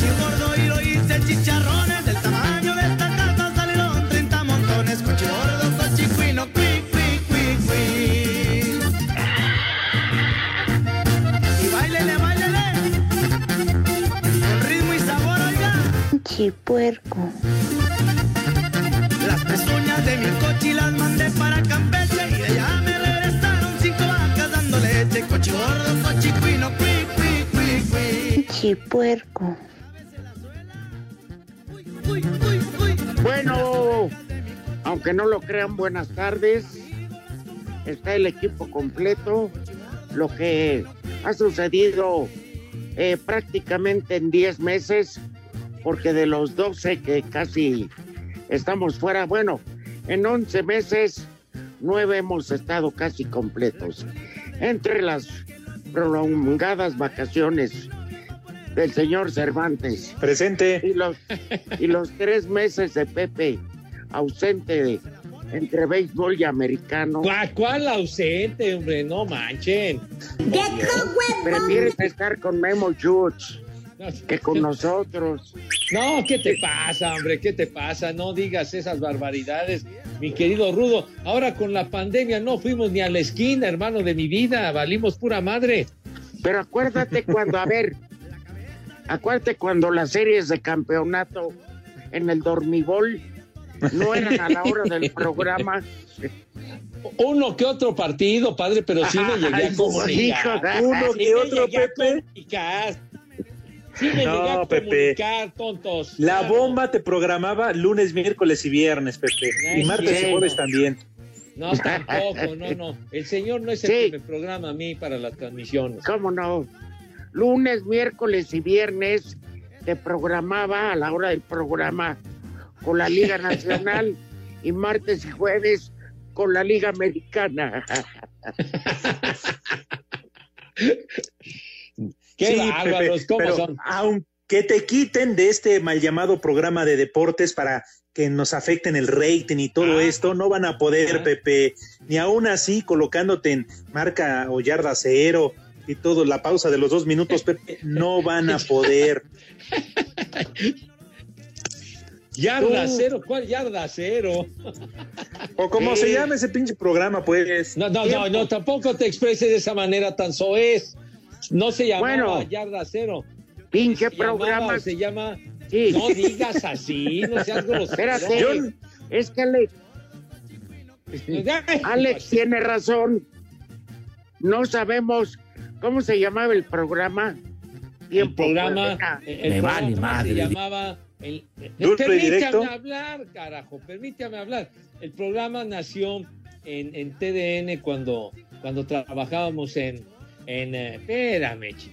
Tenía mi coche gordo y lo hice chicharrones. Del tamaño de esta casa salieron 30 montones. Coche gordo, coche cuino, cui, cui, cui, cui. Y bailele, bailele. Con ritmo y sabor, oiga. Chipuerco. Las pezuñas de mi coche las mandé para Campeche y de allá me regresaron cinco vacas dando leche. Coche gordo, coche cuino, cui, cui, cui, cui. Chipuerco. Bueno, aunque no lo crean, buenas tardes. Está el equipo completo. Lo que ha sucedido eh, prácticamente en 10 meses, porque de los 12 que casi estamos fuera, bueno, en 11 meses, 9 hemos estado casi completos. Entre las prolongadas vacaciones del señor Cervantes Presente. y los, y los tres meses de Pepe ausente de- entre béisbol y americano. ¿Cuál, cuál ausente, hombre? No manchen. Prefieres estar con Memo Judge que con nosotros. No, ¿qué te pasa, hombre? ¿Qué te pasa? No digas esas barbaridades, mi querido Rudo. Ahora con la pandemia no fuimos ni a la esquina, hermano de mi vida. Valimos pura madre. Pero acuérdate cuando, a ver, acuérdate cuando las series de campeonato en el dormibol no eran a la hora del programa. Uno que otro partido, padre, pero sí me llegué a comunicar. hijo, Uno Sí que otro, Pepe. Sí me No, llegué a Pepe. comunicar, tontos. La Claro. bomba te programaba lunes, miércoles y viernes, Pepe. Y martes y jueves también. No, tampoco, no, no. El señor no es el Sí. que me programa a mí para las transmisiones. ¿Cómo no? Lunes, miércoles y viernes te programaba a la hora del programa con la Liga Nacional y martes y jueves con la Liga Americana. Qué Sí, bárbaros, ¿cómo pero son? aunque te quiten de este mal llamado programa de deportes para que nos afecten el rating y todo Ah. esto, no van a poder, Ah. Pepe, ni aún así colocándote en marca o yarda cero y todo, la pausa de los dos minutos, Pepe, no van a poder. Yarda Tú. cero, ¿cuál yarda cero? O como Sí. se llame ese pinche programa, pues. No, no, no, no, tampoco te expreses de esa manera tan soez. No se llamaba Bueno. yarda cero. Pinche Se llamaba, programa. se llama. Sí. No digas así, no seas grosero. Espérate. Yo- Es que Alex, Alex tiene razón. No sabemos cómo se llamaba el programa. El programa, el el Me programa vale madre. se llamaba el, permítame directo. hablar, carajo, permítame hablar. El programa nació en, en TDN cuando, cuando trabajábamos en, en eh, espérame, chi-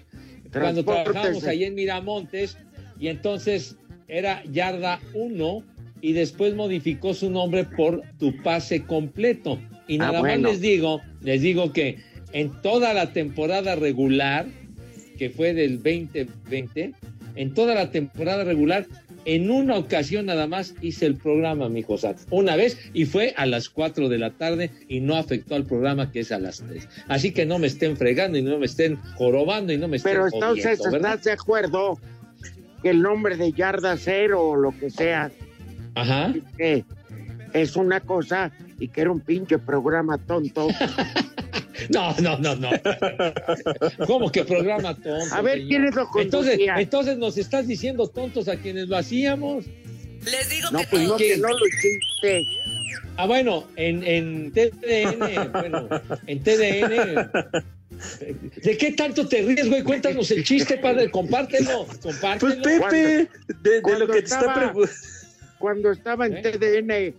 cuando trabajábamos ahí en Miramontes y entonces era Yarda 1 y después modificó su nombre por Tu Pase Completo. Y Ah, nada bueno. más les digo, les digo que en toda la temporada regular, que fue del 2020, en toda la temporada regular, en una ocasión nada más hice el programa, mi Santo. Una vez y fue a las 4 de la tarde y no afectó al programa que es a las 3. Así que no me estén fregando y no me estén jorobando y no me estén Pero entonces jodiendo, estás de acuerdo que el nombre de yarda cero o lo que sea Ajá. que es una cosa y que era un pinche programa tonto. No, no, no, no. ¿Cómo que programa tonto? A ver? ¿quiénes lo entonces, conducían? entonces nos estás diciendo tontos a quienes lo hacíamos. Les digo No, que pues no, que no lo hiciste. Ah, bueno, en, en TDN, bueno, en TDN. ¿De qué tanto te ríes, güey? Cuéntanos el chiste, padre, compártelo, Pues compártelo. Pepe, de, de Cuando lo que te está estaba- preguntando. Cuando estaba en ¿Eh? TDN,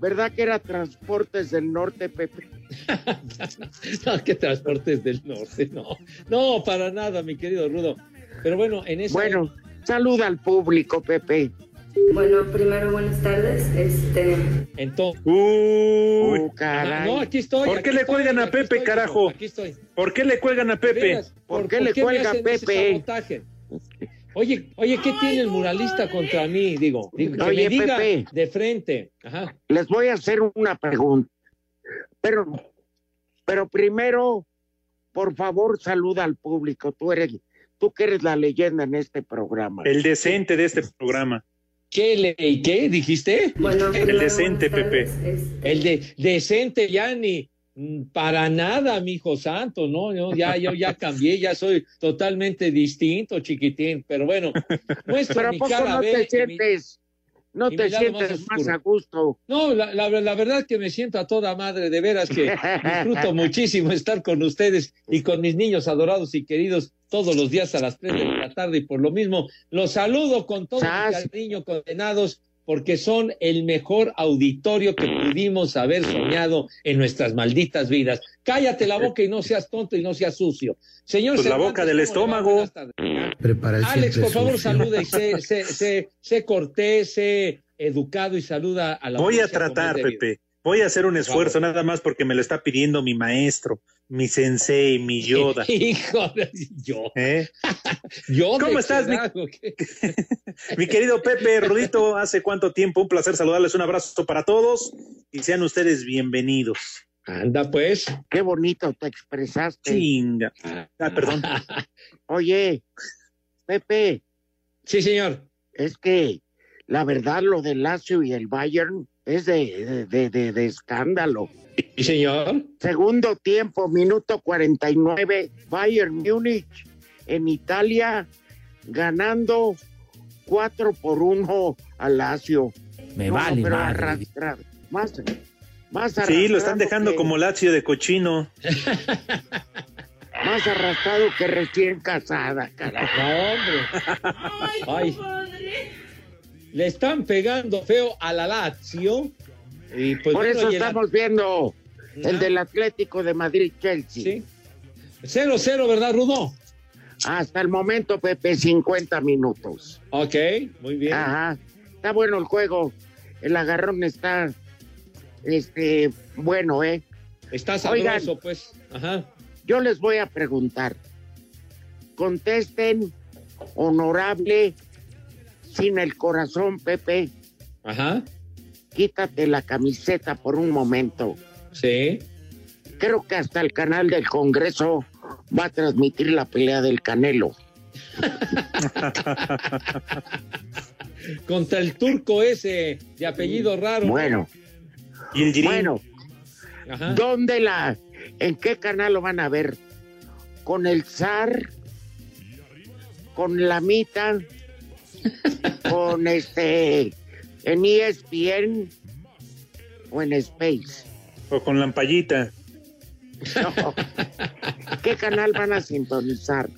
¿verdad que era Transportes del Norte, Pepe? No, que transportes del norte, no. No, para nada, mi querido Rudo. Pero bueno, en esa Bueno, saluda al público, Pepe. Bueno, primero buenas tardes. Este, entonces. Uy, Oh, caray. no, aquí estoy. ¿Por qué le estoy, cuelgan a Pepe, estoy, carajo? Aquí estoy. ¿por qué le cuelgan a Pepe? ¿Por qué le cuelga ese Pepe? Oye, oye, ¿qué tiene el muralista contra mí? Digo, digo, que Oye, me diga Pepe. de frente. Ajá. Les voy a hacer una pregunta. Pero, pero primero, por favor, saluda al público. Tú eres, tú que eres la leyenda en este programa. El decente de este programa. ¿Qué le qué dijiste? bueno, primero, decente. Este, El de decente ya ni mm, para nada, mi hijo santo, no, yo ya yo ya cambié, ya soy totalmente distinto, chiquitín, pero bueno, muestro Pero mi poco cara no te sientes, no y te más sientes más oscuro. a gusto. No, la, la, la verdad que me siento a toda madre, de veras que disfruto muchísimo estar con ustedes y con mis niños adorados y queridos todos los días a las 3 de la tarde y por lo mismo los saludo con todo mi cariño, condenados, porque son el mejor auditorio que pudimos haber soñado en nuestras malditas vidas. Cállate la boca y no seas tonto y no seas sucio. Señor Pues la boca del estómago. Alex, por favor, sucio. saluda y sé, sé, sé, sé cortés, sé educado y saluda a la Voy a tratar. Pepe. Voy a hacer un esfuerzo nada más porque me lo está pidiendo mi maestro, mi sensei, mi Yoda. Hijo de yo. ¿eh? Yo ¿Cómo de estás, mi-. Mi querido Pepe, Rudito, hace cuánto tiempo, un placer saludarles, un abrazo para todos y sean ustedes bienvenidos. Anda pues. Qué bonito te expresaste. Chinga. Ah, perdón. Oye, Pepe, Sí, señor. es que la verdad lo del Lazio y el Bayern es de, de, de- de- de escándalo. Sí, señor. Segundo tiempo, minuto 49, Bayern Múnich en Italia ganando 4 por 1 al Lazio. Me No, vale pero madre. arrastrado. Más, más Sí, lo están dejando que- como Lazio de cochino. Más arrastrado que recién casada, carajo. No, hombre. Ay. Le están pegando feo a la Lazio. Y pues, Por bueno, eso y el- estamos viendo el Ah. del Atlético de Madrid-Chelsea. Sí. 0-0, ¿verdad, Rudo? Hasta el momento, Pepe, 50 minutos. Ok, muy bien. Ajá. Está bueno el juego. El agarrón está este bueno, ¿eh? Está sabroso, Oigan. pues. Ajá. Yo les voy a preguntar. Contesten, honorable, sin el corazón, Pepe. Ajá. Quítate la camiseta por un momento. Sí. Creo que hasta el canal del Congreso va a transmitir la pelea del Canelo. Contra el turco ese de apellido raro. ¿no? Bueno, Y el Girín. bueno, Ajá. ¿dónde la, en qué canal lo van a ver? ¿Con el zar? ¿Con la mita? ¿Con este, en ESPN? ¿O en Space? O con lampallita. No. ¿Qué canal van a sintonizar?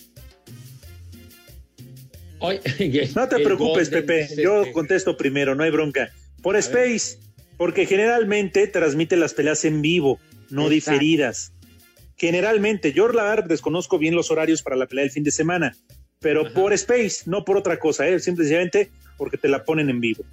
No te preocupes, Pepe. Yo contesto primero, no hay bronca. Por Space, porque generalmente transmite las peleas en vivo, no Exacto. diferidas. Generalmente, yo la desconozco bien los horarios para la pelea del fin de semana, pero Ajá. por Space, no por otra cosa, ¿eh? simplemente porque te la ponen en vivo.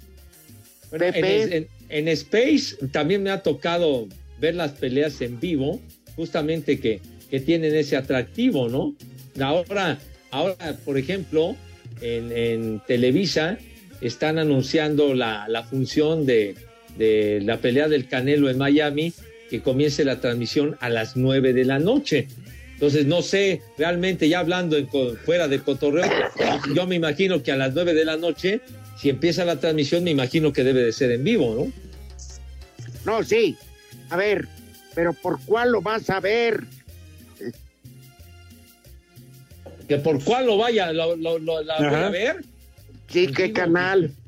Bueno, en, Pepe. en- en Space también me ha tocado ver las peleas en vivo, justamente que que tienen ese atractivo, ¿no? Ahora, ahora por ejemplo, en, en Televisa están anunciando la, la función de, de la pelea del Canelo en Miami, que comience la transmisión a las 9 de la noche. Entonces, no sé, realmente ya hablando en fuera de cotorreo, yo me imagino que a las 9 de la noche, si empieza la transmisión, me imagino que debe de ser en vivo, ¿no? No, sí. A ver, pero ¿por cuál lo vas a ver? Que por cuál lo vaya, lo, lo- lo- la voy a ver. Sí, ¿qué canal?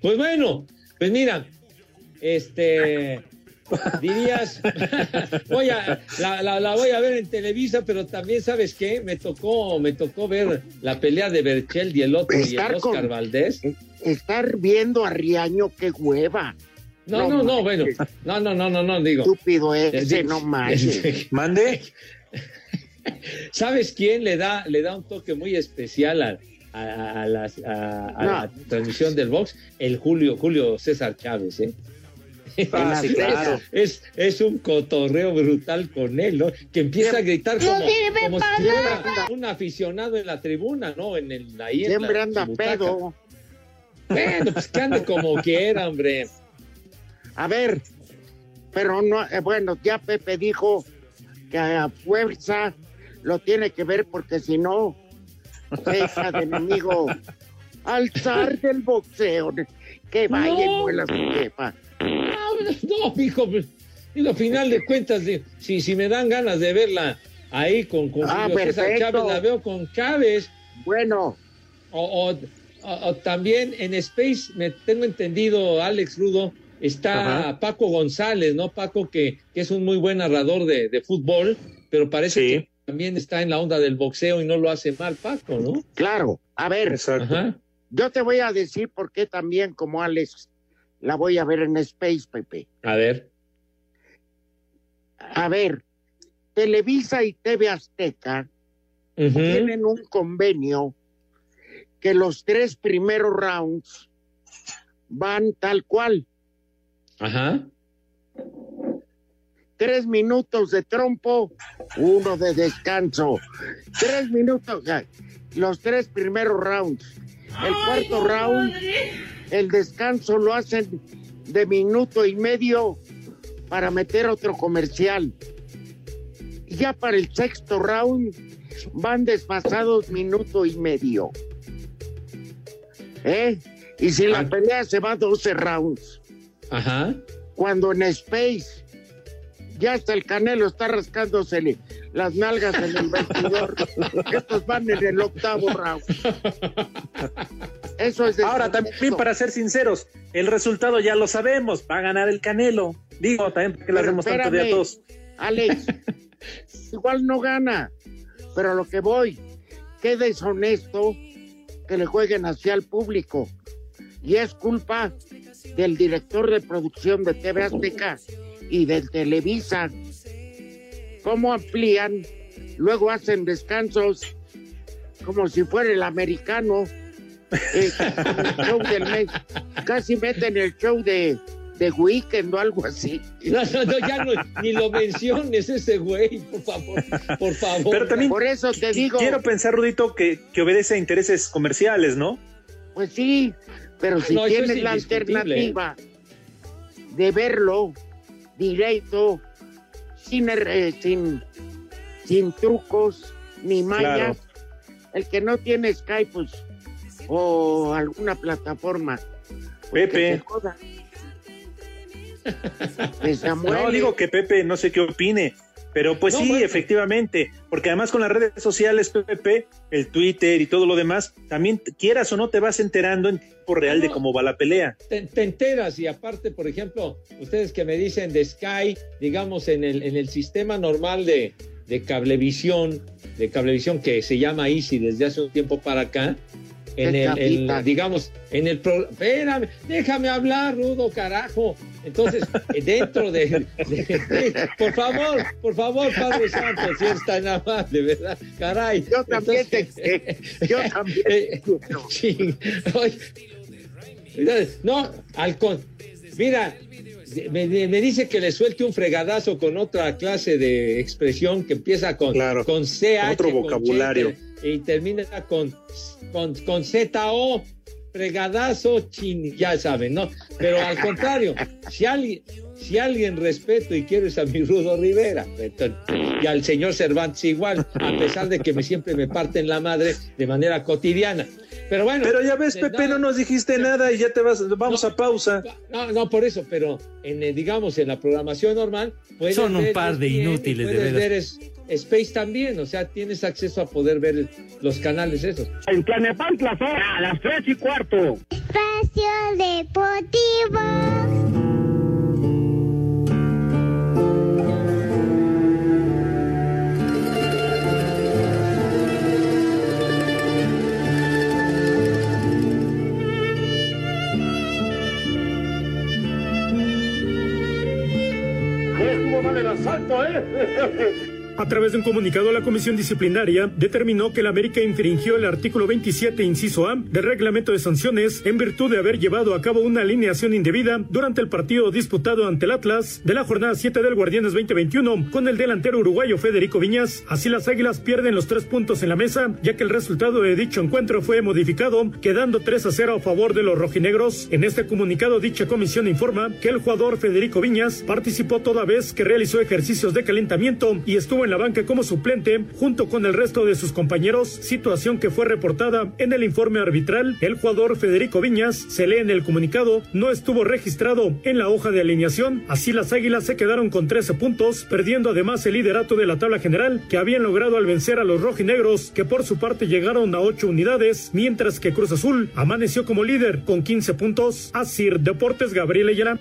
Pues bueno, pues mira, este dirías, voy a, la, la- la voy a ver en Televisa, pero también sabes qué, me tocó, me tocó ver la pelea de Berchel y el otro y el Oscar con- Valdés. Estar viendo a Riaño, qué hueva. No, no, no, bueno, no, no, no, no, no, digo. Estúpido ese, Eh, no manches. Mande. ¿Sabes quién le da, le da un toque muy especial a, a- a las- a- a la transmisión del box? El Julio, Julio César Chávez, ¿eh? Ah, sí, claro. Es, es un cotorreo brutal con él, ¿no? Que empieza a gritar como, como si fuera un aficionado en la tribuna, ¿no? En el, ahí en Siempre la- anda pedo. Bueno, pues que ande como quiera, hombre. A ver, pero no, eh, bueno, ya Pepe dijo que a fuerza lo tiene que ver porque si no, deja de enemigo al zar del boxeo. Que vaya y vuela su jefa. No, hijo, pues, digo, a final de cuentas, si, si me dan ganas de verla ahí con, con Ah, Julio César perfecto. Chávez, la veo con Chávez. Bueno. O, o- o- o también en Space, me tengo entendido, Alex Rudo, está Ajá. Paco González, ¿no? Paco, que, que es un muy buen narrador de, de fútbol, pero parece Sí. que también está en la onda del boxeo y no lo hace mal, Paco, ¿no? Claro, a ver, Exacto. Ajá. yo te voy a decir por qué también como Alex la voy a ver en Space, Pepe. A ver. A ver, Televisa y TV Azteca tienen un convenio que los tres primeros rounds van tal cual. Ajá. Tres minutos de trompo, uno de descanso. Tres minutos, los tres primeros rounds. El cuarto round, el descanso lo hacen de minuto y medio para meter otro comercial. Y ya para el sexto round van desfasados minuto y medio. ¿Eh? Y si la Ah. pelea se va 12 rounds Ajá. cuando en Space ya hasta el Canelo está rascándosele las nalgas en el vestidor. Estos van en el octavo round. Eso es Ahora, también para ser sinceros, el resultado ya lo sabemos, va a ganar el Canelo. Digo, también porque le hacemos tanto de a todos. Alex, igual no gana, pero a lo que voy, qué deshonesto que le jueguen hacia el público. Y es culpa del director de producción de TV Azteca y del Televisa. ¿Cómo amplían? Luego hacen descansos como si fuera el americano. El show del mes. Casi meten el show de, de Weekend o algo así. No, no, no, ya no, ni lo menciones ese güey, por favor, por favor. Pero también Por eso te digo. quiero pensar, Rudito, que, que obedece a intereses comerciales, ¿no? Pues sí, pero si No, eso es tienes la alternativa de verlo directo, sin, er- eh, sin, sin trucos ni mallas, el que no tiene Skype pues, o alguna plataforma, pues, Pepe. No, digo que Pepe, no sé qué opine, pero pues No, sí, bueno. efectivamente, porque además con las redes sociales, Pepe, el Twitter y todo lo demás, también quieras o no te vas enterando en tiempo real de cómo va la pelea. te, te enteras y aparte, por ejemplo, ustedes que me dicen de Sky, digamos, en el, en el sistema normal de, de cablevisión, de cablevisión que se llama Easy desde hace un tiempo para acá, en el, digamos, en el pro- espérame, déjame hablar, Rudo, carajo. Entonces, eh, dentro de, de- por favor, por favor, Padre Santo, si es tan amable, ¿verdad? Caray. Yo también te- yo también Eh. Sí. Oye, no, al con. Mira, Me, dice que le suelte un fregadazo con otra clase de expresión que empieza con, Claro, con CH. otro con vocabulario. Y termina con, con, con ZO. Fregadazo, chin, ya saben, ¿no? Pero al contrario, si alguien, si alguien respeto y quiero es a mi Rudo Rivera, entonces, y al señor Cervantes igual, a pesar de que me, siempre me parten la madre de manera cotidiana. Pero bueno. Pero ya ves, de Pepe, no nos dijiste nada y ya te vas, vamos a pausa. no, no, por eso, pero en, eh, digamos, en la programación normal, Son un par de y inútiles, de puedes veras. ver es- Space también, o sea, tienes acceso a poder ver los canales esos. En Tlanepantla a las tres y cuarto. Espacio Deportivo. Mal el asalto, ¿eh? A través de un comunicado, la comisión disciplinaria determinó que el América infringió el artículo 27, inciso A, del reglamento de sanciones en virtud de haber llevado a cabo una alineación indebida durante el partido disputado ante el Atlas de la jornada 7 del Guardianes 2021 con el delantero uruguayo Federico Viñas. Así las Águilas pierden los tres puntos en la mesa, ya que el resultado de dicho encuentro fue modificado, quedando 3 a 0 a favor de los rojinegros. En este comunicado, dicha comisión informa que el jugador Federico Viñas participó toda vez que realizó ejercicios de calentamiento y estuvo en la banca como suplente junto con el resto de sus compañeros, situación que fue reportada en el informe arbitral. El jugador Federico Viñas, se lee en el comunicado, no estuvo registrado en la hoja de alineación. Así las Águilas se quedaron con 13 puntos, perdiendo además el liderato de la tabla general que habían logrado al vencer a los rojinegros, que por su parte llegaron a 8 unidades, mientras que Cruz Azul amaneció como líder con 15 puntos. Asir Deportes Gabriel Ayala.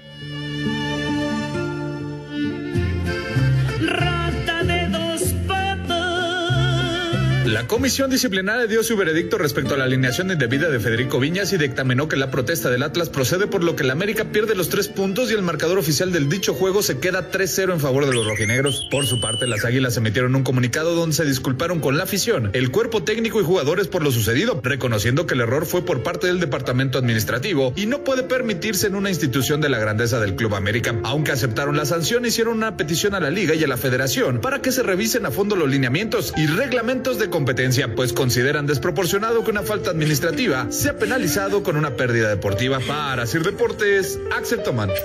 La comisión disciplinaria dio su veredicto respecto a la alineación indebida de Federico Viñas y dictaminó que la protesta del Atlas procede por lo que el América pierde los tres puntos y el marcador oficial del dicho juego se queda 3-0 en favor de los rojinegros. Por su parte, las Águilas emitieron un comunicado donde se disculparon con la afición, el cuerpo técnico y jugadores por lo sucedido, reconociendo que el error fue por parte del departamento administrativo y no puede permitirse en una institución de la grandeza del Club América. Aunque aceptaron la sanción, hicieron una petición a la liga y a la federación para que se revisen a fondo los lineamientos y reglamentos de competencia, pues consideran desproporcionado que una falta administrativa sea penalizado con una pérdida deportiva. Para Sir Deportes, Axel Tomán. No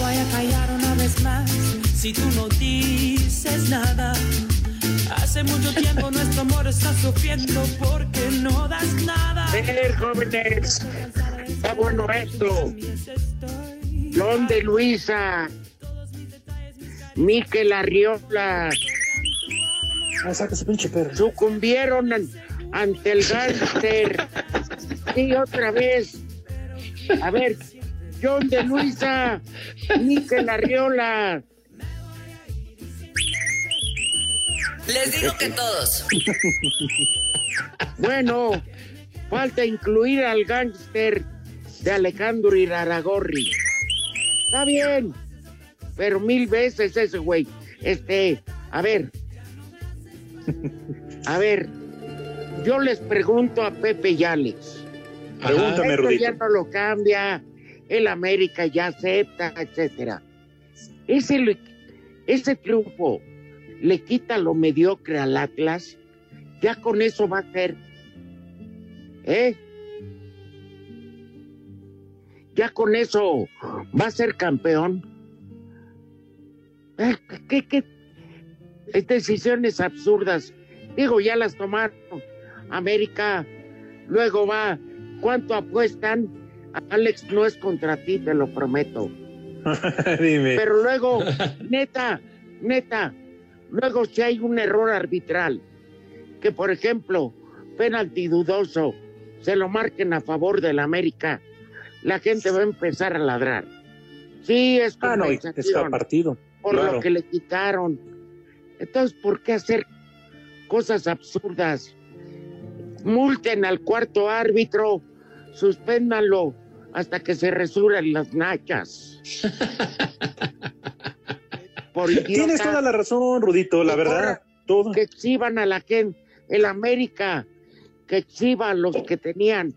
voy a callar una vez más si tú no dices nada. Hace mucho tiempo nuestro amor está sufriendo porque no das nada. Ver, jóvenes. Está bueno esto. John de Luisa. Miquel Arriola. Sucumbieron an- ante el gánster. Y otra vez. A ver, John de Luisa. Miquel Arriola. Les digo que todos. Bueno, falta incluir al gángster de Alejandro Iraragorri. Está bien, pero mil veces ese güey. Este, a ver. A ver, yo les pregunto a Pepe y Alex. Pregúntame, Esto Rudito. ya no lo cambia, el América ya acepta, etcétera. Ese, ese triunfo le quita lo mediocre al Atlas, ya con eso va a ser. ¿Eh? Ya con eso va a ser campeón. ¿Qué, qué? Es decisiones absurdas. Digo, ya las tomaron. América, luego va. ¿Cuánto apuestan? Alex, no es contra ti, te lo prometo. Dime. Pero luego, neta, neta, luego si hay un error arbitral, que por ejemplo, penalti dudoso, se lo marquen a favor del América, la gente va a empezar a ladrar. Sí, es Ah, no, está partido. Por claro. lo que le quitaron. Entonces, ¿por qué hacer cosas absurdas? Multen al cuarto árbitro, suspéndanlo hasta que se resuren las nachas. Por Tienes toda la razón, Rudito, la verdad. Que exhiban a la gente. El América que exhiba a los que tenían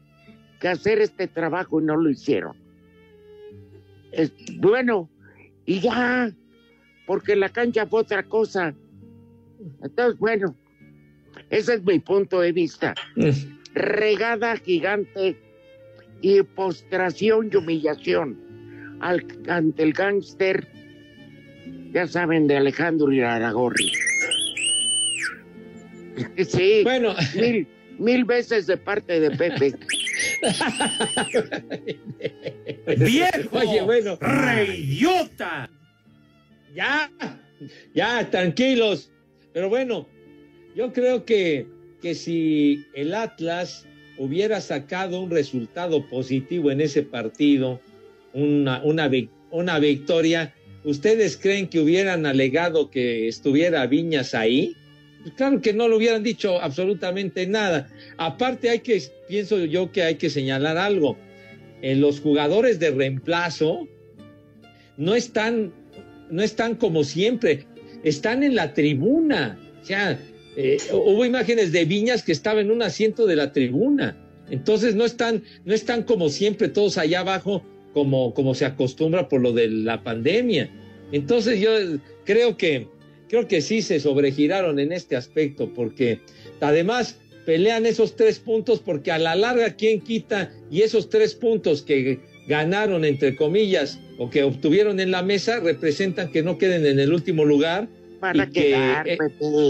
que hacer este trabajo y no lo hicieron. Es, bueno, y ya, porque la cancha fue otra cosa. Entonces, bueno, ese es mi punto de vista. Regada gigante y postración y humillación al, ante el gángster, ya saben, de Alejandro Iraragorri. Sí, Bueno. mil, mil veces de parte de Pepe. ¡Viejo! Oye, bueno. ¡Reyota! Ya, ya, tranquilos. Pero bueno, yo creo que, que si el Atlas hubiera sacado un resultado positivo en ese partido, una, una, una victoria, ¿ustedes creen que hubieran alegado que estuviera Viñas ahí? Pues claro que no le hubieran dicho absolutamente nada. Aparte hay que, pienso yo que hay que señalar algo. Eh, los jugadores de reemplazo no están, no están como siempre, están en la tribuna. O sea, eh, hubo imágenes de Viñas que estaba en un asiento de la tribuna. Entonces no están, no están como siempre todos allá abajo, como, como se acostumbra por lo de la pandemia. Entonces yo creo que, creo que sí se sobregiraron en este aspecto, porque además pelean esos tres puntos, porque a la larga, ¿quién quita? Y esos tres puntos que ganaron, entre comillas, o que obtuvieron en la mesa, representan que no queden en el último lugar. Van a y que, quedar, eh,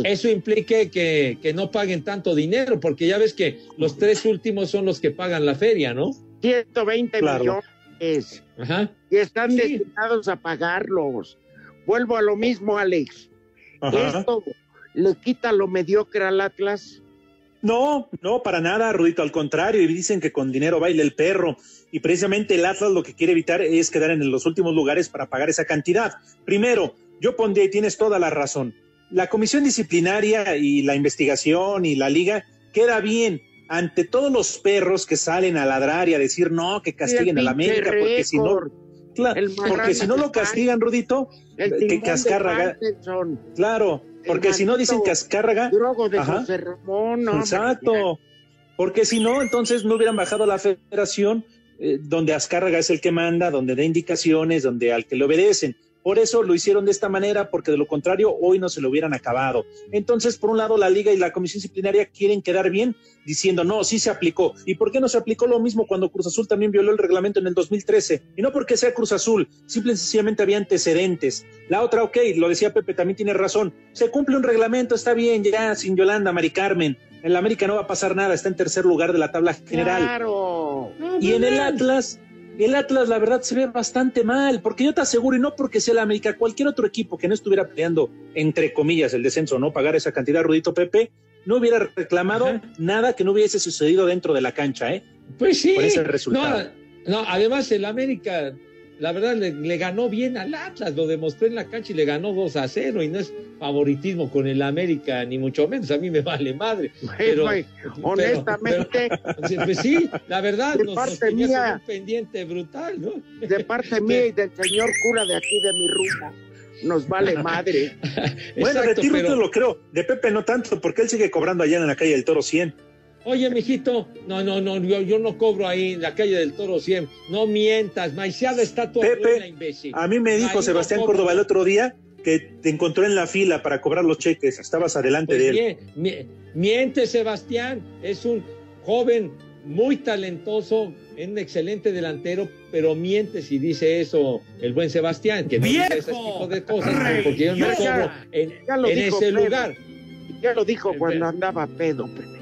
eso implique que, que no paguen tanto dinero, porque ya ves que los tres últimos son los que pagan la feria, ¿no? 120 Claro. millones. Ajá. Y están Sí. destinados a pagarlos. Vuelvo a lo mismo, Alex. Ajá. Esto le quita lo mediocre al Atlas. No, no, para nada, Rudito, al contrario, y dicen que con dinero baila el perro. Y precisamente el Atlas lo que quiere evitar es quedar en los últimos lugares para pagar esa cantidad. Primero, yo pondría, y tienes toda la razón, la comisión disciplinaria y la investigación y la liga queda bien ante todos los perros que salen a ladrar y a decir no, que castiguen a la América, porque si no, claro, porque si no lo castigan, Rudito, que Anderson, claro, porque si no dicen Cascárraga, Drogo de Ajá. José Ramón, no, Exacto. Porque si no, entonces no hubieran bajado la federación eh, donde Azcárraga es el que manda, donde da indicaciones, donde al que le obedecen. Por eso lo hicieron de esta manera, porque de lo contrario hoy no se lo hubieran acabado. Entonces, por un lado, la liga y la comisión disciplinaria quieren quedar bien diciendo, no, sí se aplicó. ¿Y por qué no se aplicó lo mismo cuando Cruz Azul también violó el reglamento en el 2013? Y no porque sea Cruz Azul, simple y sencillamente había antecedentes. La otra, ok, lo decía Pepe, también tiene razón. Se cumple un reglamento, está bien, ya sin Yolanda, Mari Carmen. En la América no va a pasar nada, está en tercer lugar de la tabla general. Claro. Y en el Atlas, el Atlas la verdad se ve bastante mal, porque yo te aseguro, y no porque sea la América, cualquier otro equipo que no estuviera peleando, entre comillas, el descenso, no pagar esa cantidad, Rudito Pepe, no hubiera reclamado nada que no hubiese sucedido dentro de la cancha, ¿eh? Pues sí. Por ese resultado. No, no, además el América, la verdad, le, le ganó bien al Atlas, lo demostró en la cancha y le ganó 2 a 0 y no es favoritismo con el América, ni mucho menos, a mí me vale madre. Pero, honestamente, pero- pues sí, la verdad, De nos, parte mía. un pendiente brutal, ¿no? de parte mía y del señor cura de aquí de mi rumbo, nos vale madre. Bueno, de Exacto, ti, pero- lo creo, de Pepe no tanto, porque él sigue cobrando allá en la calle del Toro 100. Oye, mijito, no, no, no, yo, yo no cobro ahí en la calle del Toro 100. No mientas, maiciada está tu Pepe, abuela, imbécil. A mí me dijo Ahí no Sebastián cobro. Córdoba el otro día que te encontró en la fila para cobrar los cheques, estabas adelante Pues de él. mie- mie- miente, Sebastián. Es un joven muy talentoso, es un excelente delantero, pero miente si dice eso el buen Sebastián, que no dice ese tipo de cosas, porque yo no Ya, cobro en, en ese lugar. Ya lo dijo cuando andaba pedo, Pepe.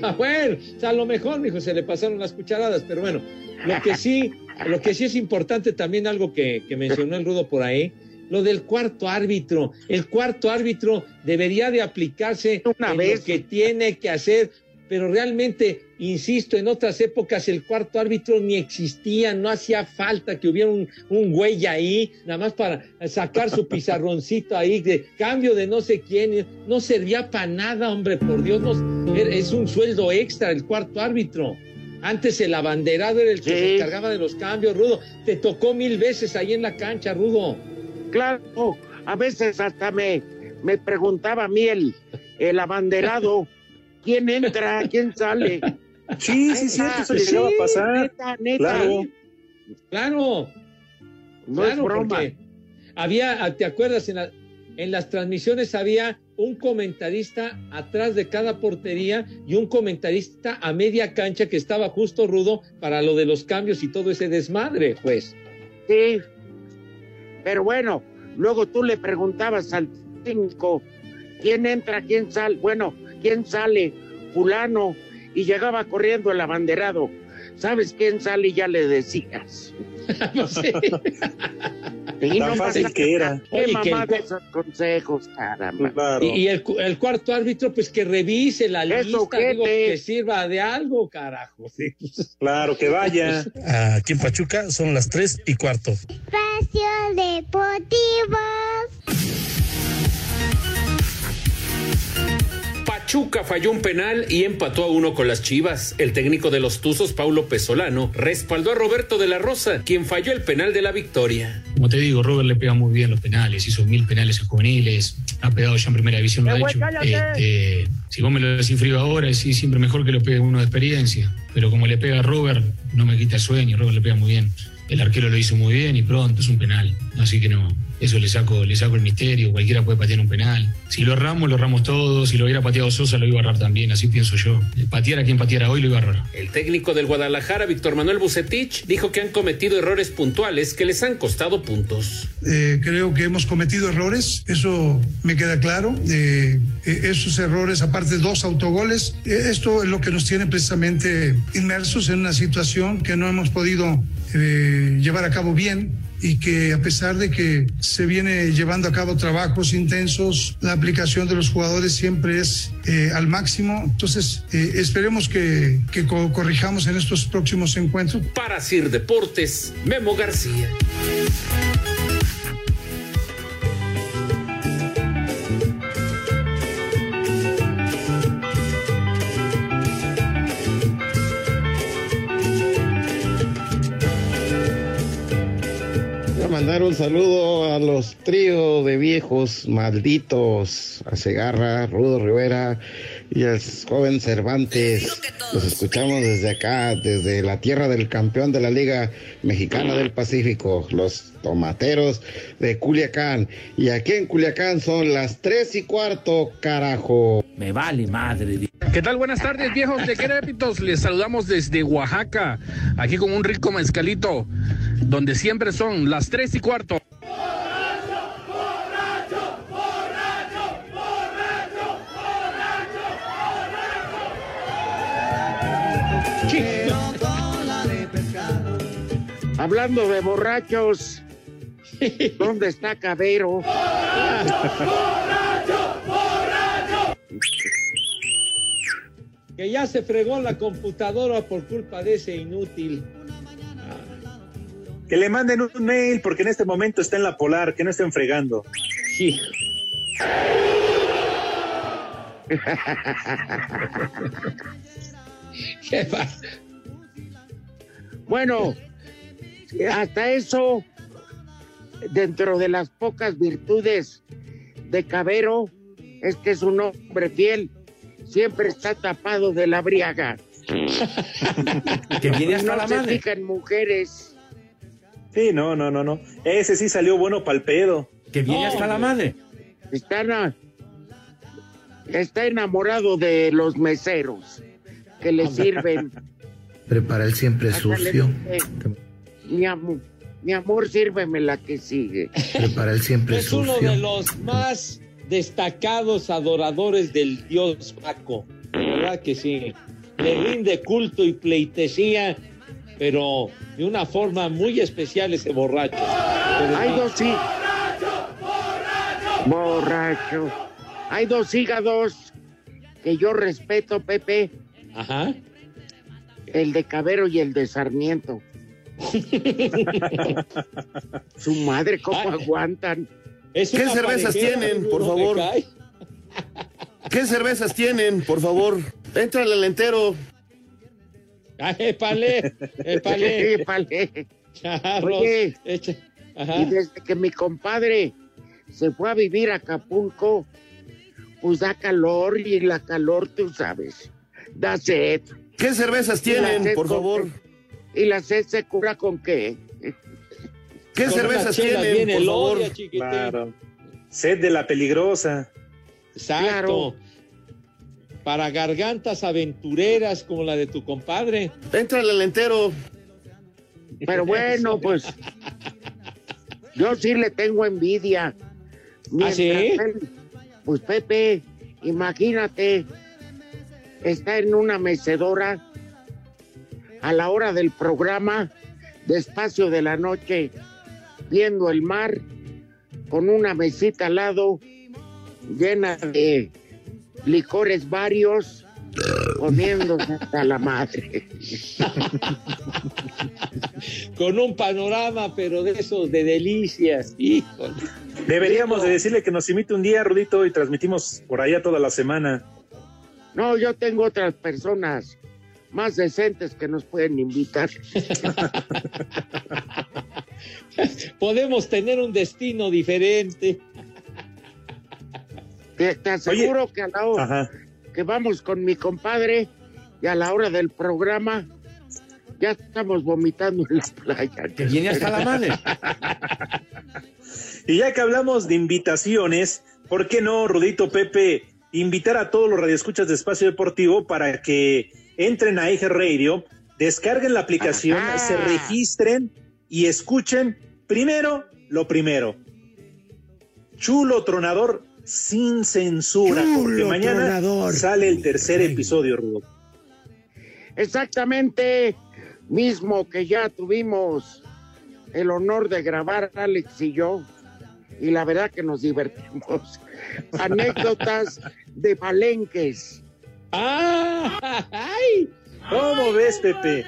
Ah, bueno, o sea, a lo mejor, mijo, se le pasaron las cucharadas, pero bueno, lo que sí, lo que sí es importante también algo que, que mencionó el Rudo por ahí, lo del cuarto árbitro. El cuarto árbitro debería de aplicarse en vez. lo que tiene que hacer, pero realmente, insisto, en otras épocas el cuarto árbitro ni existía, no hacía falta que hubiera un, un güey ahí, nada más para sacar su pizarroncito ahí de cambio de no sé quién, no servía para nada, hombre, por Dios, no- es un sueldo extra el cuarto árbitro. Antes el abanderado era el que se encargaba de los cambios, Rudo. Te tocó mil veces ahí en la cancha, Rudo. Claro, a veces hasta me, me preguntaba a mí el, el abanderado, ¿Quién entra? ¿Quién sale? Sí, sí, sí, eso llegaba a pasar. Neta, neta. Claro. Claro. No es broma. Había, ¿te acuerdas? En, la- en las transmisiones había un comentarista atrás de cada portería y un comentarista a media cancha que estaba justo rudo para lo de los cambios y todo ese desmadre, pues. Sí. Pero bueno, luego tú le preguntabas al técnico, ¿quién entra, quién sale? Bueno, ¿quién sale? Fulano. Y llegaba corriendo el abanderado. ¿Sabes quién sale? Y ya le decías. No sé. Y Tan no fácil pasa que era. Qué Oye, que mamá el- de esos consejos, caramba. Claro. Y, y el, cu- el cuarto árbitro, pues que revise la lista, digo, que sirva de algo, carajo. Sí. Claro, que vaya. Aquí en Pachuca son las 3 y cuarto. Espacio Deportivo. Pachuca falló un penal y empató a uno con las Chivas. El técnico de los Tuzos, Paulo Pesolano, respaldó a Roberto de la Rosa, quien falló el penal de la victoria. Como te digo, Robert le pega muy bien los penales, hizo mil penales en juveniles, ha pegado ya en primera división, lo ha hecho. Este, si vos me lo decís frío ahora, sí, siempre mejor que lo pegue uno de experiencia. Pero como le pega a Robert, no me quita el sueño, Robert le pega muy bien. El arquero lo hizo muy bien y pronto es un penal. Así que no, eso le saco, le saco el misterio, cualquiera puede patear un penal. Si lo erramos, lo erramos todos, si lo hubiera pateado Sosa, lo iba a errar también, así pienso yo. Patear a quien pateara hoy, lo iba a errar. El técnico del Guadalajara, Víctor Manuel Bucetich, dijo que han cometido errores puntuales que les han costado puntos. Eh, creo que hemos cometido errores, eso me queda claro. Eh, eh, esos errores, aparte de dos autogoles, eh, esto es lo que nos tiene precisamente inmersos en una situación que no hemos podido eh, llevar a cabo bien y que a pesar de que se viene llevando a cabo trabajos intensos, la aplicación de los jugadores siempre es eh, al máximo. Entonces, eh, esperemos que, que co- corrijamos en estos próximos encuentros. Para Sir Deportes, Memo García. Mandar un saludo a los tríos de viejos malditos, a Segarra, Rudo Rivera y al joven Cervantes. Los escuchamos desde acá, desde la tierra del campeón de la Liga Mexicana del Pacífico, los tomateros de Culiacán. Y aquí en Culiacán son las tres y cuarto, carajo. Me vale madre. ¿Qué tal? Buenas tardes, viejos de Querépitos. Les saludamos desde Oaxaca, aquí con un rico mezcalito, donde siempre son las tres y cuarto. Hablando de borrachos, ¿dónde está Cabero? Que ya se fregó la computadora por culpa de ese inútil. Que le manden un mail porque en este momento está en la polar, que no estén fregando. Sí. ¿Qué va? Bueno, hasta eso, dentro de las pocas virtudes de Cabero, es que es un hombre fiel, siempre está tapado de la briaga. Que viene hasta no la se madre. fija en mujeres. Sí, no, no, no, no. Ese sí salió bueno para el pedo. Que viene hasta la madre. Está, na- está enamorado de los meseros que le sirven. Prepara el siempre Hasta sucio. Mi, amor, mi amor, sírveme la que sigue. Prepara el siempre Es uno de los más destacados adoradores del dios Paco. ¿Verdad que sí? Le rinde culto y pleitesía, pero de una forma muy especial ese borracho. Pero Hay dos sí. Borracho. Hay dos hígados que yo respeto, Pepe. Ajá. El de Cabero y el de Sarmiento. Su madre, ¿cómo aguantan? ¿Qué cervezas tienen, por favor? ¿Qué cervezas tienen, por favor? Éntrale al entero. Ah, épale, épale. Épale. Charros. Oye, Echa- Ajá. y desde que mi compadre se fue a vivir a Acapulco, Pues da calor y la calor, tú sabes, da sed. ¿Qué cervezas tienen, sed por con favor? ¿Y la sed se cura con qué? ¿Qué Con cervezas tienen, viene por el favor? Claro. Sed de la peligrosa. Exacto. Para gargantas aventureras como la de tu compadre. Éntrale al entero. Pero bueno, pues yo sí le tengo envidia. Mientras sí? él- pues Pepe, imagínate, está en una mecedora a la hora del programa, despacio de la noche, viendo el mar, con una mesita al lado llena de licores varios, comiéndose hasta la madre. Con un panorama, pero de esos de delicias. Híjole. Deberíamos de decirle que nos imite un día, Rudito, y transmitimos por allá toda la semana. No, yo tengo otras personas más decentes que nos pueden invitar. Podemos tener un destino diferente. Te, te aseguro que a la hora Ajá. que vamos con mi compadre y a la hora del programa ya estamos vomitando en la playa. Que viene hasta la madre. Y ya que hablamos de invitaciones, ¿por qué no, Rudito Pepe, invitar a todos los radioescuchas de Espacio Deportivo para que entren a IG Radio, descarguen la aplicación, Ajá. se registren y escuchen primero lo primero. Chulo Tronador sin censura, porque mañana Tronador. sale el tercer episodio, Rudo. Exactamente, mismo que ya tuvimos el honor de grabar Alex y yo, y la verdad que nos divertimos. Anécdotas de palenques. ¡Ah! ¡Ay! ¿Cómo ves, Pepe?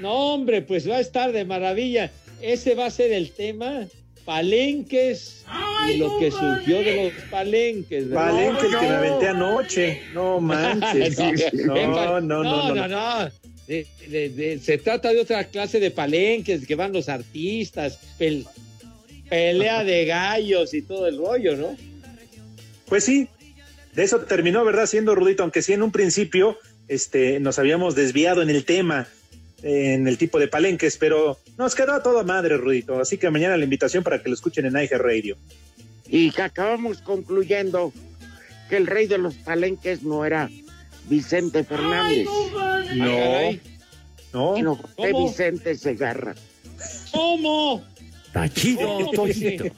No, hombre, pues va a estar de maravilla. Ese va a ser el tema. Palenques y lo que surgió de los palenques. ¿verdad? Palenque, el que me aventé anoche. No manches. No, no, no, no. no, no. De- de- de- se trata de otra clase de palenques que van los artistas, pel- pelea de gallos y todo el rollo, ¿no? Pues sí, de eso terminó, ¿verdad? Siendo Rudito, aunque sí en un principio este, nos habíamos desviado en el tema, en el tipo de palenques, pero nos quedó a toda madre, Rudito. Así que mañana la invitación para que lo escuchen en IG Radio. Y que acabamos concluyendo que el rey de los palenques no era Vicente Fernández. No, no. sino José ¿Cómo? Vicente Segarra. ¿Cómo? Está chido, Toñito.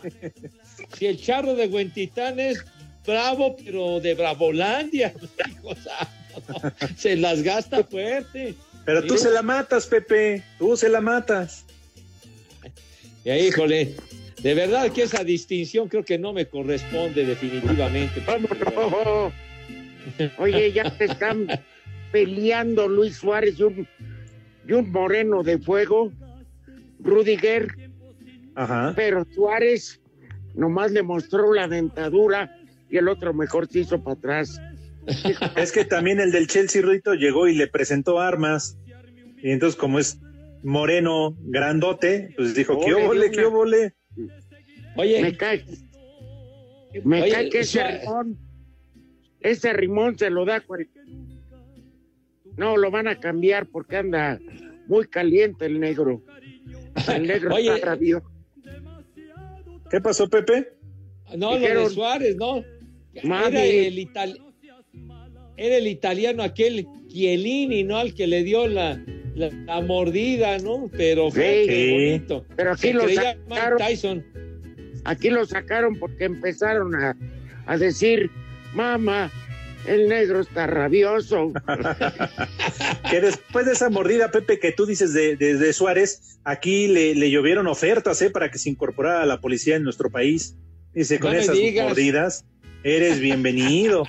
Si el charro de Huentitán es bravo, pero de Bravolandia, no, se las gasta fuerte. Pero tú se la matas, Pepe. Tú se la matas. Y ahí, híjole, de verdad que esa distinción creo que no me corresponde definitivamente. Oh, Oye, ya te están peleando Luis Suárez y un, y un moreno de fuego, Rudiger, Ajá. pero Suárez nomás le mostró la dentadura y el otro mejor se hizo para atrás. Es que también el del Chelsea, Rudito, llegó y le presentó armas. Y entonces, como es moreno, grandote, pues dijo, ¿qué le óvole, qué óvole? Oye, Me cae, me Oye, cae que ese Suárez- rimón, ese rimón se lo da. cual- No, lo van a cambiar porque anda muy caliente el negro. El negro Oye, está rabioso. ¿Qué pasó, Pepe? no, lo dijeron- de Suárez, no. Era el, itali- era el italiano aquel Chiellini, ¿no? Al que le dio la, la, la mordida, ¿no? Pero fue Sí. qué bonito. Pero aquí Se lo sacaron. Tyson. Aquí lo sacaron porque empezaron a, a decir, mamá, el negro está rabioso. que después de esa mordida, Pepe, que tú dices de, de- de Suárez, aquí le, le llovieron ofertas ¿eh? para que se incorporara a la policía en nuestro país. Dice, con No me esas digas. mordidas, eres bienvenido.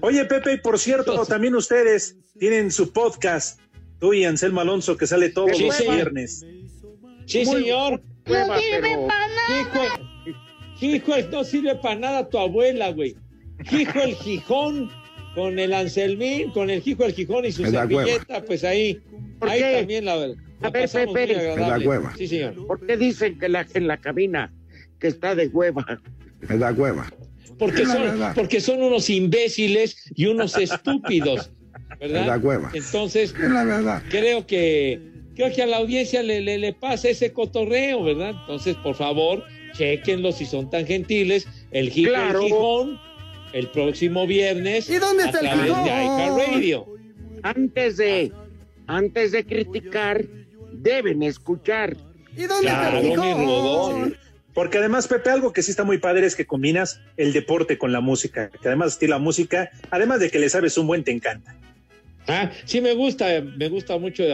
Oye, Pepe, y por cierto, también ustedes tienen su podcast, tú y Anselmo Alonso, que sale todos Sí, los señor. viernes. Sí, Muy señor. No sirve pero- para nada. Hijo, hijo, no sirve para nada tu abuela, güey. Hijo el Gijón con el Anselmín, con el Hijo el Gijón y su servilleta, pues ahí, ¿Por ahí qué? también la, la A ver, pasamos Pepe. agradable. hueva. Sí, señor. ¿Por qué dicen que la, en la cabina que está de hueva? Me da hueva. Porque son, porque son unos imbéciles y unos estúpidos, ¿verdad? La hueva. Entonces, Es la verdad. creo que creo que a la audiencia le, le, le pasa ese cotorreo, ¿verdad? Entonces, por favor, chequenlo si son tan gentiles. El del Claro. Gijón, el próximo viernes. ¿Y dónde a está el través de Gijón? iHeartRadio. Antes de, antes de criticar, deben escuchar. ¿Y dónde está el. Sí. Porque además, Pepe, algo que sí está muy padre es que combinas el deporte con la música. Que además, de la música, además de que le sabes un buen, te encanta. Ah, sí me gusta, me gusta mucho,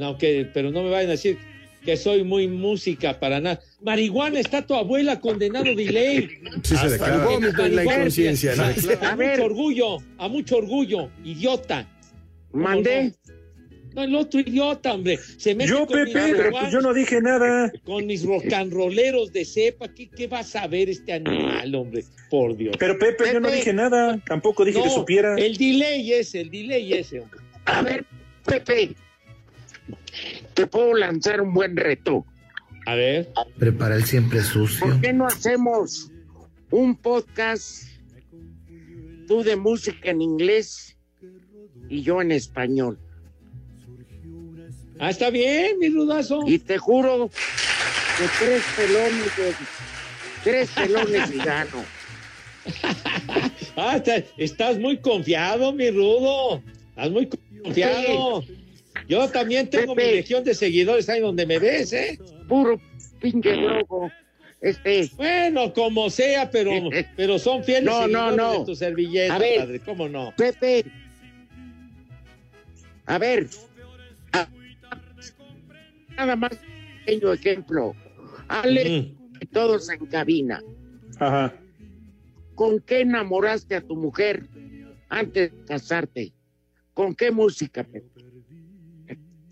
aunque, pero no me vayan a decir que soy muy música para nada. Marihuana está tu abuela condenado de ley. Sí, se declara. La inconsciencia, A, ¿no? a mucho orgullo, a mucho orgullo, idiota. Mandé. No, el otro idiota, hombre. Se mete Yo, con Pepe, pero pues yo no dije nada. Con mis rocanroleros de cepa. ¿Qué, ¿Qué va a saber este animal, hombre? Por Dios. Pero Pepe, yo no dije nada. Tampoco dije que No, supiera. El delay ese, el delay ese, hombre. A ver, Pepe, te puedo lanzar un buen reto. A ver. Prepara el siempre sucio. ¿Por qué no hacemos un podcast tú de música en inglés y yo en español? Ah, está bien, mi rudazo. Y te juro que tres pelones, de- tres pelones y gano. Ah, está- estás muy confiado, mi rudo. Estás muy confiado. Yo también tengo Pepe. mi legión de seguidores ahí donde me ves, ¿eh? Puro pinche drogo. Este. Bueno, como sea, pero, pero son fieles No, no, seguidores no. de tu servilleta, A ver. padre. ¿Cómo no? Pepe. A ver. Nada más pequeño ejemplo. Ale, todos en cabina. Ajá. ¿Con qué enamoraste a tu mujer antes de casarte? ¿Con qué música, Pepe?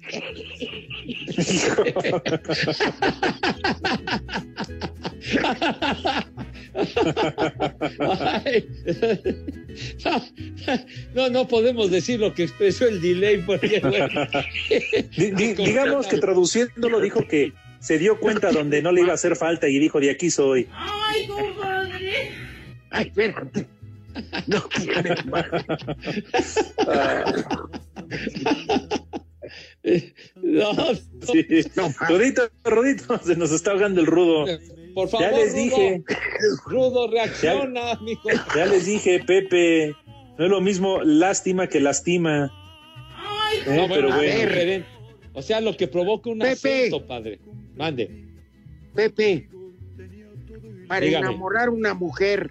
No, no podemos decir lo que expresó el delay porque bueno. Digamos que traduciéndolo dijo que se dio cuenta donde no le iba a hacer falta y dijo, de aquí soy. Ay, compadre. Ay, espérate. No tienes madre. No, Sí. Rodito, Rodito, se nos está ahogando el rudo. Por favor, ya les Rudo. dije, Rudo, reacciona, mijo. ya les dije, Pepe, no es lo mismo lástima que lastima. Eh, No, pero bueno, bueno. diferente. O sea, lo que provoca un Pepe. acento, padre. Mande. Pepe, para Dígame. enamorar a una mujer,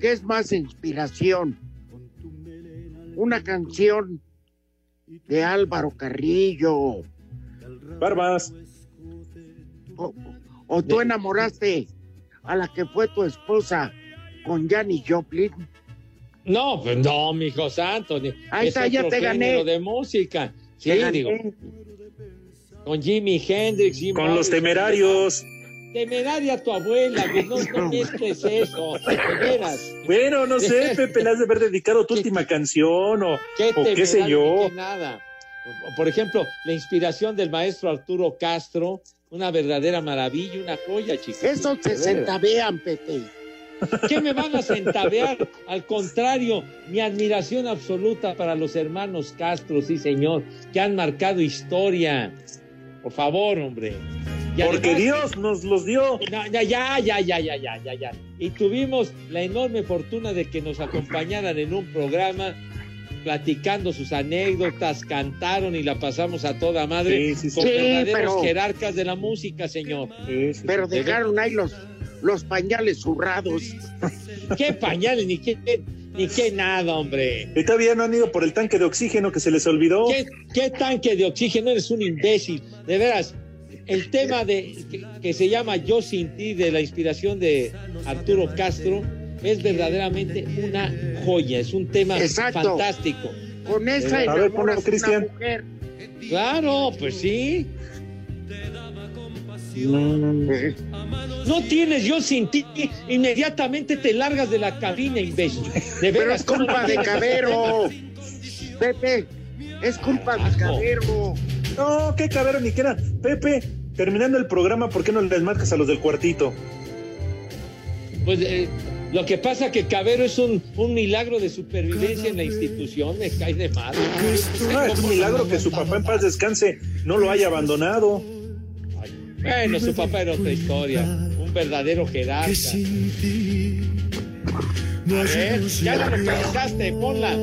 ¿qué es más inspiración? Una canción de Álvaro Carrillo. Barbas. O, o tú enamoraste a la que fue tu esposa con Janis Joplin. No, pues no, mijo santo. ni- Ahí es está, ya otro te gané. género de música. Sí, Te gané. digo. Con Jimi Hendrix. Jim Con los temerarios. Temeraria tu abuela, güey, no, no mezcles eso, veras. Bueno, no sé, Pepe, le has de haber dedicado tu última canción o, ¿Qué o qué sé yo. qué nada. Por ejemplo, la inspiración del maestro Arturo Castro, una verdadera maravilla, una joya, chicos. Eso te centavean, Pepe. ¿Qué me van a centavear? Al contrario, mi admiración absoluta para los hermanos Castro, sí señor, que han marcado historia. Por favor, hombre. Porque Dios nos los dio. Ya, ya, ya, ya, ya, ya, ya. Y tuvimos la enorme fortuna de que nos acompañaran en un programa platicando sus anécdotas, cantaron y la pasamos a toda madre Sí, sí, sí. con Sí, verdaderos pero- jerarcas de la música, señor. Pero dejaron ahí los, los pañales zurrados. ¿Qué pañales? Ni qué, ni qué nada, hombre. Y todavía no han ido por el tanque de oxígeno que se les olvidó. ¿Qué, qué tanque de oxígeno? Eres un imbécil. De veras, el tema de que, que se llama Yo sin ti, de la inspiración de Arturo Castro, es verdaderamente una joya. Es un tema Exacto. fantástico. Con esa Eh, a ver, ponlo, Cristian. mujer. Claro, pues sí. Mm, No tienes yo sin ti, inmediatamente te largas de la cabina, imbécil. De Pero es culpa ¿cómo de? Cabero. Pepe, es culpa de Cabero. No, qué cabrón ni que era. Pepe, terminando el programa, ¿por qué no les marcas a los del cuartito? Pues eh, Lo que pasa que Cabero es un, un milagro de supervivencia en la institución, me cae de madre. No, es un milagro que su papá en paz descanse no lo haya abandonado. Bueno, su papá era otra historia, un verdadero jerarca. A ver, ya la localizaste, ponla.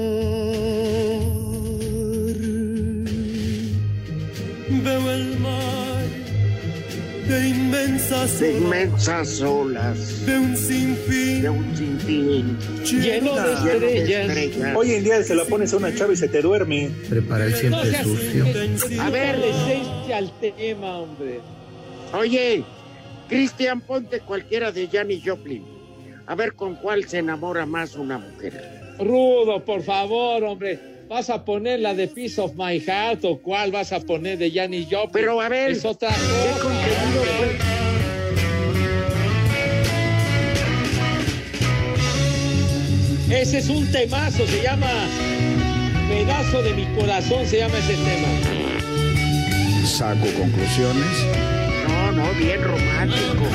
Veo el mar de inmensas De inmensas olas. de un sinfín De un sinfín. Lleno de estrellas. Hoy en día se la pones a una chava y se te duerme. Prepara el siempre sucio. A ver. Esencia al tema, hombre. Oye, Cristian, ponte cualquiera de Janis Joplin. A ver con cuál se enamora más una mujer. Rudo, por favor, hombre. ¿Vas a poner la de Piece of My Heart o cuál vas a poner de Janis Joplin? Pero a ver, es otra ¿qué cosa. Ese es un temazo, se llama Pedazo de mi corazón, se llama ese tema. Saco conclusiones. No, no, bien romántico.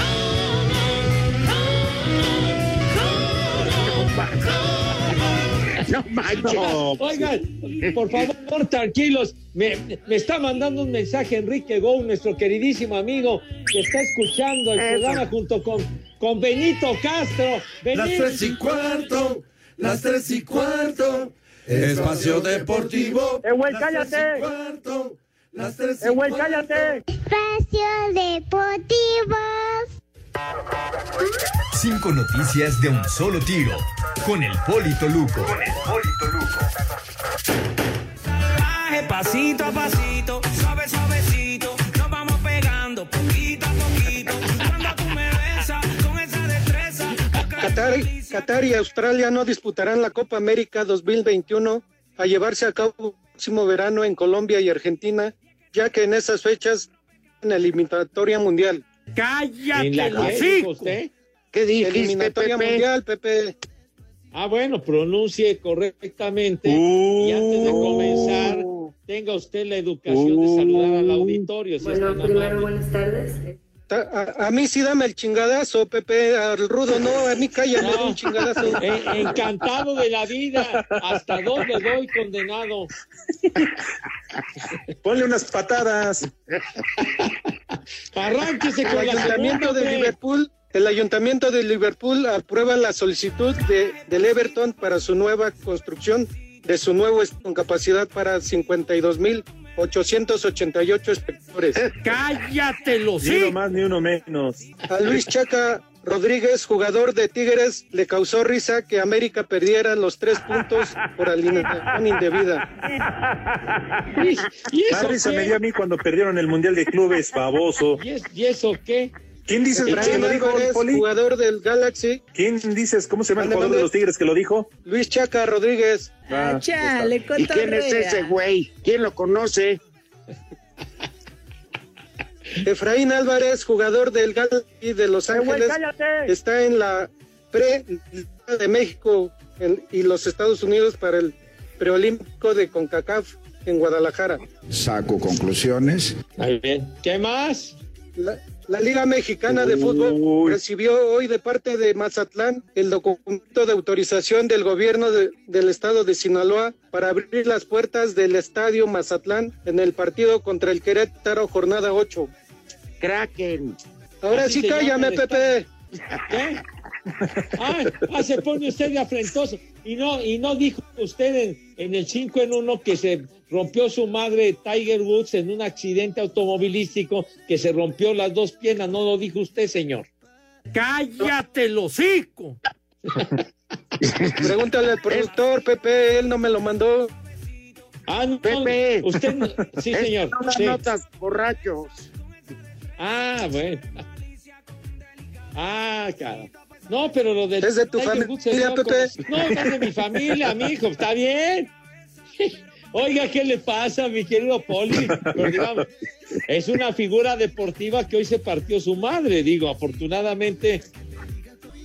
No manches. Oigan, por favor, tranquilos. Me, me está mandando un mensaje Enrique Gou, nuestro queridísimo amigo, que está escuchando el Eso. programa junto con, con Benito Castro. Las tres y cuarto, las tres y cuarto. Espacio Deportivo. ¡Eh, güey, las tres y cállate! cuarto, Las tres y ¡Eh, güey, cuarto. cállate! Espacio Deportivo. Cinco noticias de un solo tiro. Con el Polito Luco. Con el Polito Baje pasito a pasito, suave suavecito, nos vamos pegando poquito a poquito. Cuando tú me besas con esa destreza, Qatar, Qatar y Australia no disputarán la Copa América 2021 a llevarse a cabo el próximo verano en Colombia y Argentina, ya que en esas fechas en la eliminatoria mundial. ¿En la qué, hocico! dijo usted? ¿Qué dijiste, Eliminatoria Pepe? mundial, Pepe. Ah, bueno, pronuncie correctamente. Y antes de comenzar, tenga usted la educación de saludar al auditorio. si Bueno, primero amable. buenas tardes. A, a mí sí dame el chingadazo, Pepe, al rudo no, a mí cállame No. un chingadazo. Eh, encantado de la vida. ¿Hasta dónde doy condenado? Ponle unas patadas. Arránquese El con la ayuntamiento segunda, de. Liverpool, el ayuntamiento de Liverpool aprueba la solicitud de, del Everton para su nueva construcción de su nuevo con capacidad para 52.888 espectadores. Cállate los Ni uno más ni uno menos. A Luis Chaca Rodríguez, jugador de Tigres, le causó risa que América perdiera los tres puntos por alineación indebida. ¿Y Más eso risa qué? me dio a mí cuando perdieron el Mundial de Clubes, baboso. ¿Y, es- y eso qué? ¿Quién dices que lo dijo, Poli? jugador del Galaxy, ¿Quién dices? ¿Cómo se llama el jugador de los Tigres que lo dijo? Luis Chaca Rodríguez. Ah, Chale, ¿Y quién es ese güey? ¿Quién lo conoce? Efraín Álvarez, jugador del Galaxy de Los ¡Eh, güey, Ángeles, está en la pre de México en- y los Estados Unidos para el preolímpico de CONCACAF en Guadalajara. Saco conclusiones. Muy bien. ¿Qué más? La, la Liga Mexicana de Fútbol recibió hoy de parte de Mazatlán el documento de autorización del gobierno de- del estado de Sinaloa para abrir las puertas del estadio Mazatlán en el partido contra el Querétaro, jornada 8. Kraken. Ahora Así sí cállame, Pepe. ¿Qué? Ah, ah, se pone usted de afrentoso. Y no, y no dijo usted en, en el 5 en 1 que se rompió su madre Tiger Woods en un accidente automovilístico que se rompió las dos piernas. No lo dijo usted, señor. ¡Cállate, el hocico! Pregúntale al productor, Pepe, él no me lo mandó. Ah, no, Pepe. Usted, no- sí, señor. sí. notas borrachos. Ah, bueno. Ah, cara. No, pero lo del Es de tu familia, Pepe. No, no es de mi familia, mi hijo, está bien. Oiga, ¿qué le pasa, mi querido Poli? Digamos, es una figura deportiva que hoy se partió su madre, digo, afortunadamente.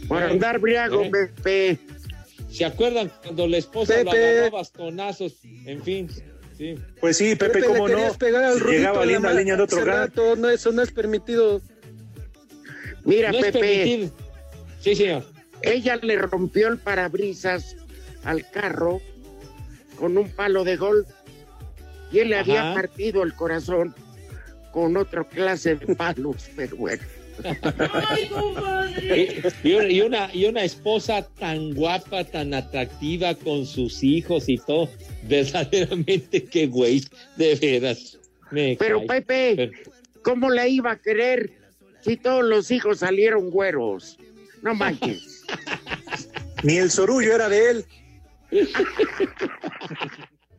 Por andar briago, Eh. Pepe. ¿Se acuerdan cuando la esposa lo Pepe. agarró a bastonazos? En fin, sí. Pues sí, Pepe, Pepe, ¿cómo no? querías pegar al Llegaba linda leña de otro gato. rato, no, eso no es permitido. Mira, No es Pepe. permitido. Sí, señor. ella le rompió el parabrisas al carro con un palo de golf y él le había partido el corazón con otra clase de palos, pero bueno. Y, y una, y una- y una esposa tan guapa, tan atractiva con sus hijos y todo. Verdaderamente, qué güey, de veras. Me Pero cae. Pepe, ¿cómo le iba a querer si todos los hijos salieron güeros? No manches. Ni el sorullo era de él.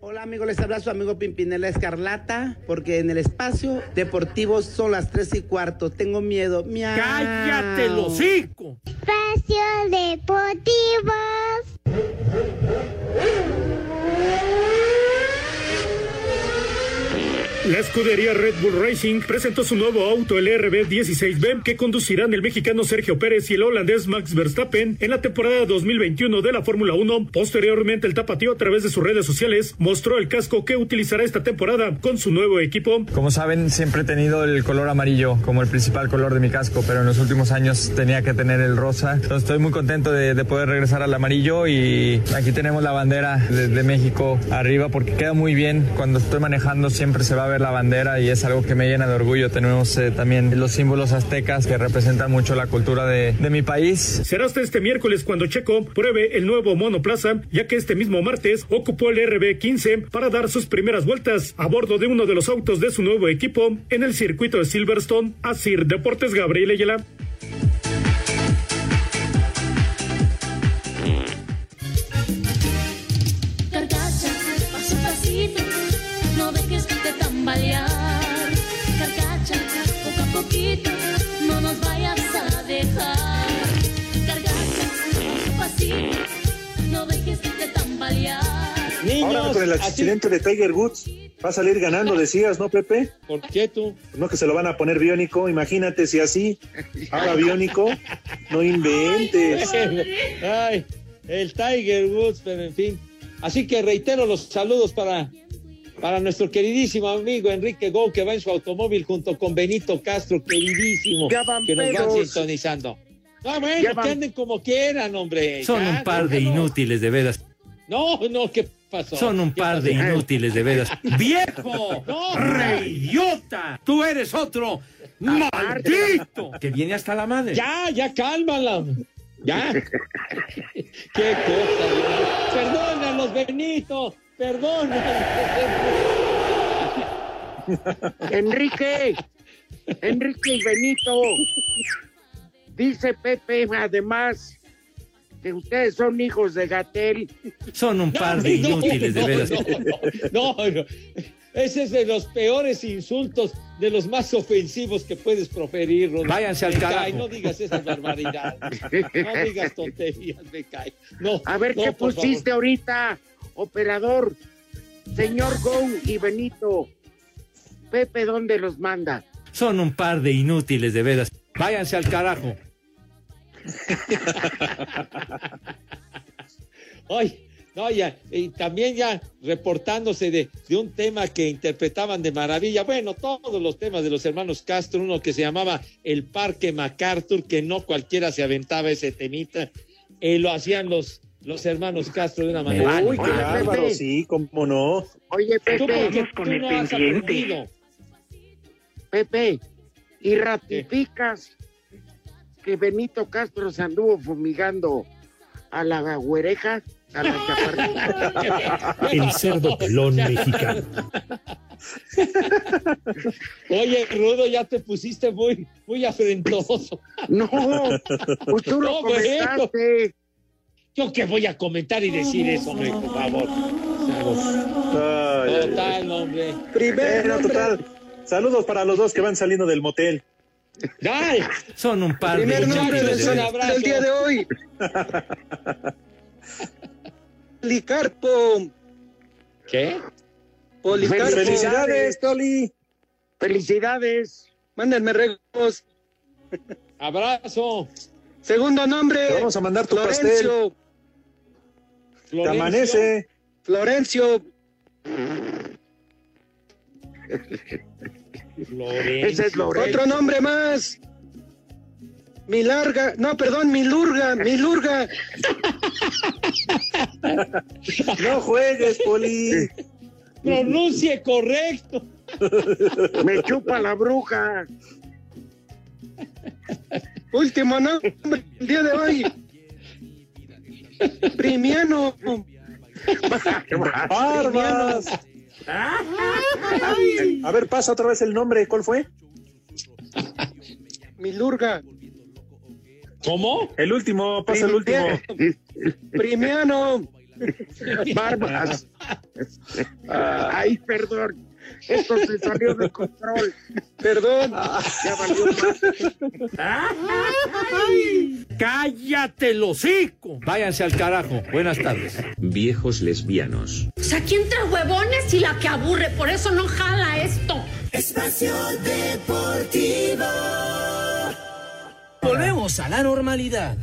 Hola amigos, les habla su amigo Pimpinela Escarlata, porque en el espacio deportivo son las tres y cuarto. Tengo miedo. Miau. ¡Cállate hocico! Espacio Deportivo. La escudería Red Bull Racing presentó su nuevo auto, el RB16B, que conducirán el mexicano Sergio Pérez y el holandés Max Verstappen en la temporada 2021 de la Fórmula 1. Posteriormente, el tapatío a través de sus redes sociales mostró el casco que utilizará esta temporada con su nuevo equipo. Como saben, siempre he tenido el color amarillo como el principal color de mi casco, pero en los últimos años tenía que tener el rosa. Estoy muy contento de, de poder regresar al amarillo y aquí tenemos la bandera de, de México arriba porque queda muy bien. Cuando estoy manejando siempre se va a ver la bandera y es algo que me llena de orgullo. Tenemos eh, también los símbolos aztecas que representan mucho la cultura de, de mi país. Será hasta este miércoles cuando Checo pruebe el nuevo monoplaza, ya que este mismo martes ocupó el RB15 para dar sus primeras vueltas a bordo de uno de los autos de su nuevo equipo en el circuito de Silverstone. Asir Deportes Gabriel Ayala. Tambalear. Carcacha, poco a poquito, no nos vayas a dejar. Carcacha, pasito, no dejes de tambalear. Ahora con el accidente de Tiger Woods va a salir ganando, decías, ¿no, Pepe? ¿Por qué tú? No que se lo van a poner biónico, imagínate si así, ahora biónico, no inventes. Ay, el Tiger Woods, pero en fin. Así que reitero los saludos para, para nuestro queridísimo amigo Enrique Go, que va en su automóvil junto con Benito Castro, queridísimo, que nos van sintonizando. Ah, bueno, Ya van- que anden como quieran, hombre. Son Ya, un par de inútiles, de veras. No, no, ¿qué pasó? Son un ¿Qué par de inútiles, de veras. ¡Viejo! No, ¡Reyota! ¡Tú eres otro! ¡Maldito! Que viene hasta la madre. Ya, ya, cálmala. Ya. Qué cosa. Perdónanos, Benito. Perdónanos. Enrique, Enrique y Benito. Dice Pepe, además, que ustedes son hijos de Gatel. Son un par de No, inútiles, de no, veras. No, no, no. Ese es de los peores insultos, de los más ofensivos que puedes proferir, Rodolfo. Váyanse al cae, carajo. No digas esas barbaridades. No digas tonterías, me cae. No, A ver no, qué pusiste ahorita, operador. Señor Go y Benito. Pepe, ¿dónde los manda? Son un par de inútiles, de veras. Váyanse al carajo. Ay, no, ya, y también ya reportándose de, de un tema que interpretaban de maravilla. Bueno, todos los temas de los hermanos Castro, uno que se llamaba El Parque MacArthur, que no cualquiera se aventaba ese temita, eh, lo hacían los, los hermanos Castro de una manera. Uy, qué bárbaro, sí, cómo no. Oye, Tú Pepe, tú no has aprendido. Pepe, ¿y ratificas que Benito Castro se anduvo fumigando a la güereja, a la chaparrita? El cerdo pelón mexicano. Oye, Rudo, ya te pusiste muy, muy afrentoso. No, pues tú lo No, comentaste. Yo que voy a comentar y decir eso, hombre, por favor. Ay. Total, hombre. Primero, total. Saludos para los dos que van saliendo del motel. ¡Ay! Son un par de Primer nombre del, abrazo. del día de hoy. Policarpo. ¿Qué? Policarpo. Felicidades, Toli. Felicidades. Mándenme regos. Abrazo. Segundo nombre. Te vamos a mandar tu Florencio. Te Florencio. amanece. Florencio. Florencio. Ese es Lorenzo. Otro nombre más. Mi larga, no, perdón, mi lurga, mi lurga. No juegues, Poli. Pronuncie correcto. Me chupa la bruja. Último nombre el día de hoy. Primiano. Barbas. A ver, pasa otra vez el nombre. ¿Cuál fue? Milurga. ¿Cómo? El último, pasa el último. Primiano. Barbas. Ay, perdón. Esto se salió de control. Perdón. Ya valió más. ¡Cállate, hocico! Váyanse al carajo. Buenas tardes. Viejos lesbianos. O sea, aquí entre huevones y la que aburre, por eso no jala esto. Espacio Deportivo. Volvemos a la normalidad.